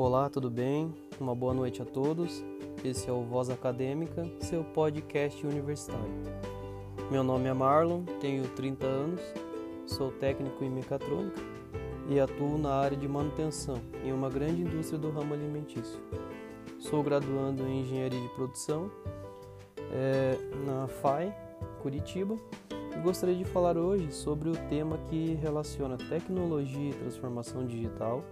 Olá, tudo bem? Uma boa noite a todos. Esse é o Voz Acadêmica, seu podcast universitário. Meu nome é Marlon, tenho 30 anos, sou técnico em mecatrônica e atuo na área de manutenção em uma grande indústria do ramo alimentício. Sou graduando em Engenharia de Produção é, na FAI, Curitiba, e gostaria de falar hoje sobre o tema que relaciona tecnologia e transformação digital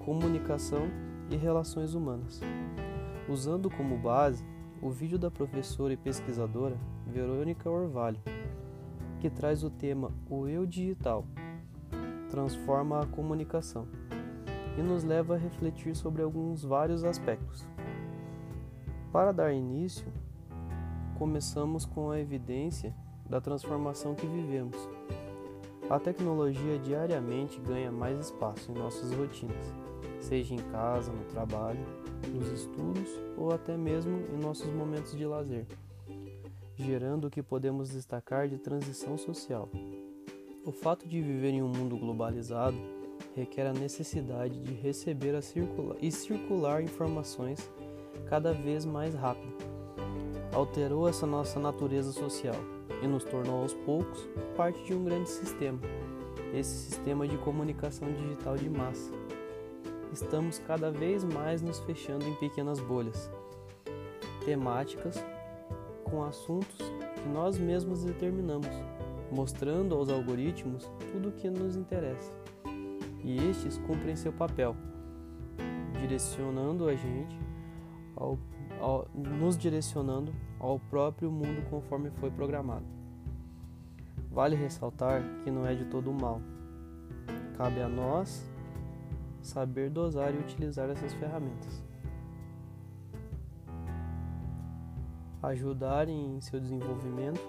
comunicação e relações humanas. Usando como base o vídeo da professora e pesquisadora Verônica Orvalho, que traz o tema O Eu Digital transforma a comunicação e nos leva a refletir sobre alguns vários aspectos. Para dar início, começamos com a evidência da transformação que vivemos. A tecnologia diariamente ganha mais espaço em nossas rotinas seja em casa, no trabalho, nos estudos ou até mesmo em nossos momentos de lazer, gerando o que podemos destacar de transição social. O fato de viver em um mundo globalizado requer a necessidade de receber a circular, e circular informações cada vez mais rápido. Alterou essa nossa natureza social e nos tornou aos poucos parte de um grande sistema, esse sistema de comunicação digital de massa estamos cada vez mais nos fechando em pequenas bolhas temáticas com assuntos que nós mesmos determinamos, mostrando aos algoritmos tudo o que nos interessa. E estes cumprem seu papel, direcionando a gente ao, ao, nos direcionando ao próprio mundo conforme foi programado. Vale ressaltar que não é de todo mal. Cabe a nós saber dosar e utilizar essas ferramentas. Ajudar em seu desenvolvimento.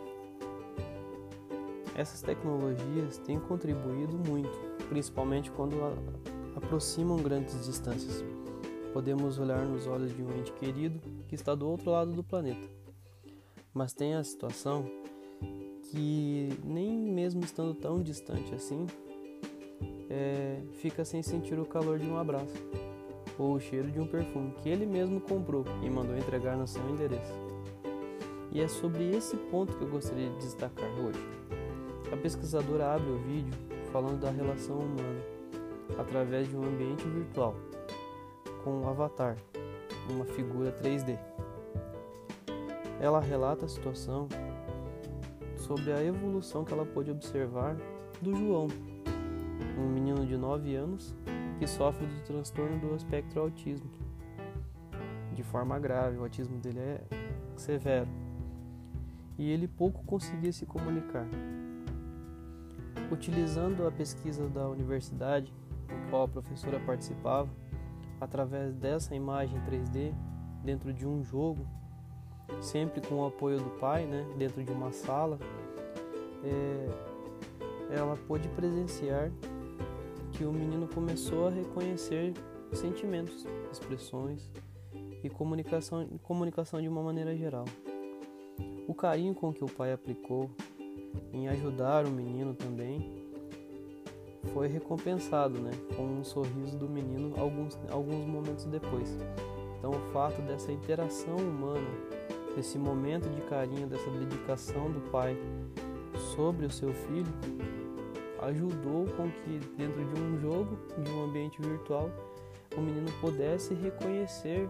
Essas tecnologias têm contribuído muito, principalmente quando aproximam grandes distâncias. Podemos olhar nos olhos de um ente querido que está do outro lado do planeta. Mas tem a situação que, nem mesmo estando tão distante assim, é, fica sem sentir o calor de um abraço ou o cheiro de um perfume que ele mesmo comprou e mandou entregar no seu endereço. E é sobre esse ponto que eu gostaria de destacar hoje. A pesquisadora abre o vídeo falando da relação humana através de um ambiente virtual com um avatar, uma figura 3D. Ela relata a situação sobre a evolução que ela pôde observar do João, um menino de 9 anos que sofre do transtorno do espectro autismo. De forma grave, o autismo dele é severo. E ele pouco conseguia se comunicar. Utilizando a pesquisa da universidade, em qual a professora participava, através dessa imagem 3D, dentro de um jogo, sempre com o apoio do pai, né, dentro de uma sala, é, ela pôde presenciar que o menino começou a reconhecer sentimentos, expressões e comunicação, comunicação de uma maneira geral. O carinho com que o pai aplicou em ajudar o menino também foi recompensado, né, com um sorriso do menino alguns, alguns momentos depois. Então, o fato dessa interação humana, desse momento de carinho, dessa dedicação do pai sobre o seu filho, ajudou com que dentro de um jogo, de um ambiente virtual, o menino pudesse reconhecer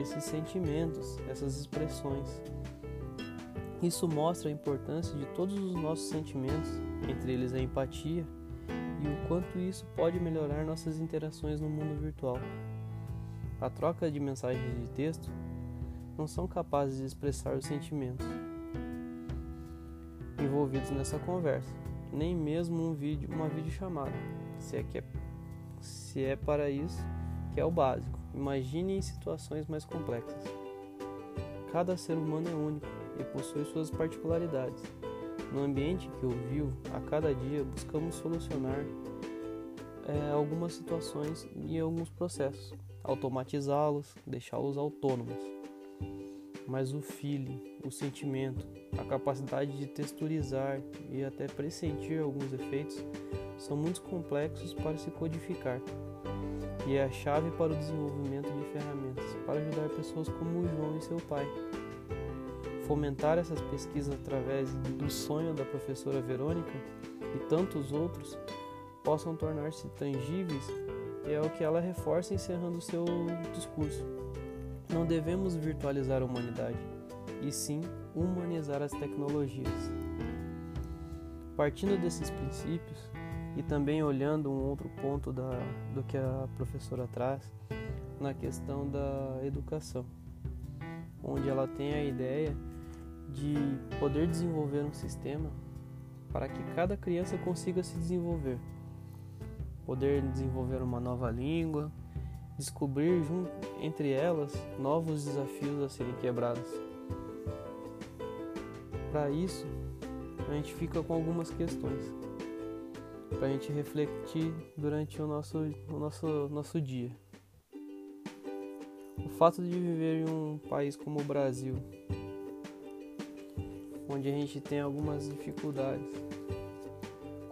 esses sentimentos, essas expressões. Isso mostra a importância de todos os nossos sentimentos, entre eles a empatia, e o quanto isso pode melhorar nossas interações no mundo virtual. A troca de mensagens de texto não são capazes de expressar os sentimentos envolvidos nessa conversa nem mesmo um vídeo, uma videochamada, se é que é, se é para isso que é o básico. Imagine em situações mais complexas. Cada ser humano é único e possui suas particularidades. No ambiente que eu vivo, a cada dia buscamos solucionar é, algumas situações e alguns processos, automatizá-los, deixá-los autônomos. Mas o feeling, o sentimento, a capacidade de texturizar e até pressentir alguns efeitos são muito complexos para se codificar. e é a chave para o desenvolvimento de ferramentas para ajudar pessoas como o João e seu pai. Fomentar essas pesquisas através do sonho da professora Verônica e tantos outros possam tornar-se tangíveis é o que ela reforça encerrando seu discurso. Não devemos virtualizar a humanidade, e sim humanizar as tecnologias. Partindo desses princípios e também olhando um outro ponto da, do que a professora traz na questão da educação, onde ela tem a ideia de poder desenvolver um sistema para que cada criança consiga se desenvolver, poder desenvolver uma nova língua, descobrir junto, entre elas novos desafios a serem quebrados. Para isso, a gente fica com algumas questões para a gente refletir durante o nosso, o nosso, nosso dia. O fato de viver em um país como o Brasil, onde a gente tem algumas dificuldades,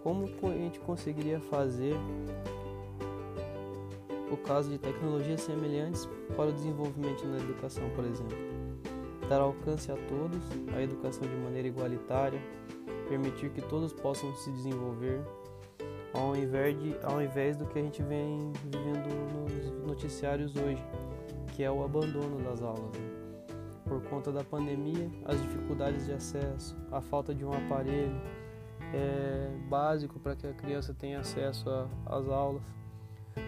como a gente conseguiria fazer o caso de tecnologias semelhantes para o desenvolvimento na educação, por exemplo. Dar alcance a todos, a educação de maneira igualitária, permitir que todos possam se desenvolver, ao invés, de, ao invés do que a gente vem vivendo nos noticiários hoje, que é o abandono das aulas. Né? Por conta da pandemia, as dificuldades de acesso, a falta de um aparelho é, básico para que a criança tenha acesso às aulas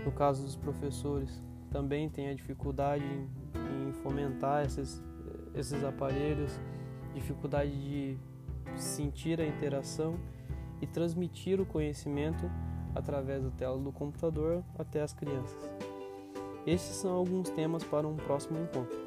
no caso dos professores, também tem a dificuldade em, em fomentar esses, esses aparelhos, dificuldade de sentir a interação e transmitir o conhecimento através da tela do computador até as crianças. Esses são alguns temas para um próximo encontro.